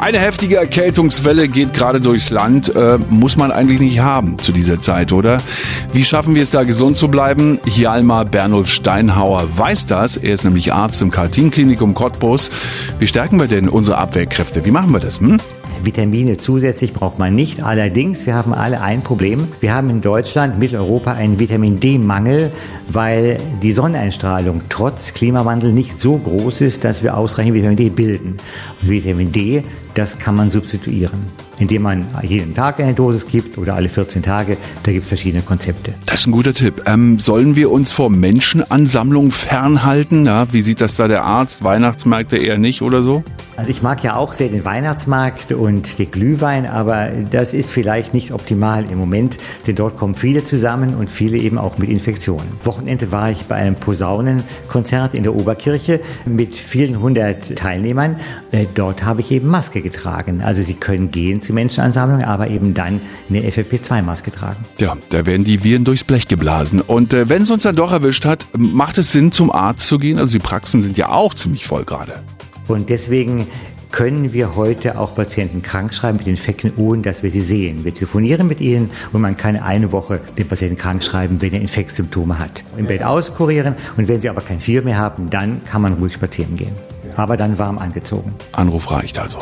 Eine heftige Erkältungswelle geht gerade durchs Land. Äh, muss man eigentlich nicht haben zu dieser Zeit, oder? Wie schaffen wir es da gesund zu bleiben? Hjalmar Bernulf Steinhauer weiß das. Er ist nämlich Arzt im Kartin-Klinikum Cottbus. Wie stärken wir denn unsere Abwehrkräfte? Wie machen wir das? Hm? Vitamine zusätzlich braucht man nicht. Allerdings, wir haben alle ein Problem. Wir haben in Deutschland, Mitteleuropa einen Vitamin D-Mangel, weil die Sonneneinstrahlung trotz Klimawandel nicht so groß ist, dass wir ausreichend Vitamin D bilden. Und Vitamin D, das kann man substituieren indem man jeden Tag eine Dosis gibt oder alle 14 Tage. Da gibt es verschiedene Konzepte. Das ist ein guter Tipp. Ähm, sollen wir uns vor Menschenansammlungen fernhalten? Ja, wie sieht das da der Arzt? Weihnachtsmärkte eher nicht oder so? Also ich mag ja auch sehr den Weihnachtsmarkt und den Glühwein, aber das ist vielleicht nicht optimal im Moment, denn dort kommen viele zusammen und viele eben auch mit Infektionen. Wochenende war ich bei einem Posaunenkonzert in der Oberkirche mit vielen hundert Teilnehmern. Äh, dort habe ich eben Maske getragen. Also Sie können gehen zu Menschenansammlungen, aber eben dann eine FFP2-Maske tragen. Ja, da werden die Viren durchs Blech geblasen. Und äh, wenn es uns dann doch erwischt hat, macht es Sinn, zum Arzt zu gehen? Also die Praxen sind ja auch ziemlich voll gerade. Und deswegen können wir heute auch Patienten krankschreiben mit Infekten, ohne dass wir sie sehen. Wir telefonieren mit ihnen und man kann eine Woche den Patienten krankschreiben, wenn er Infektsymptome hat. Im Bett auskurieren und wenn sie aber kein Fieber mehr haben, dann kann man ruhig spazieren gehen. Aber dann warm angezogen. Anruf reicht also.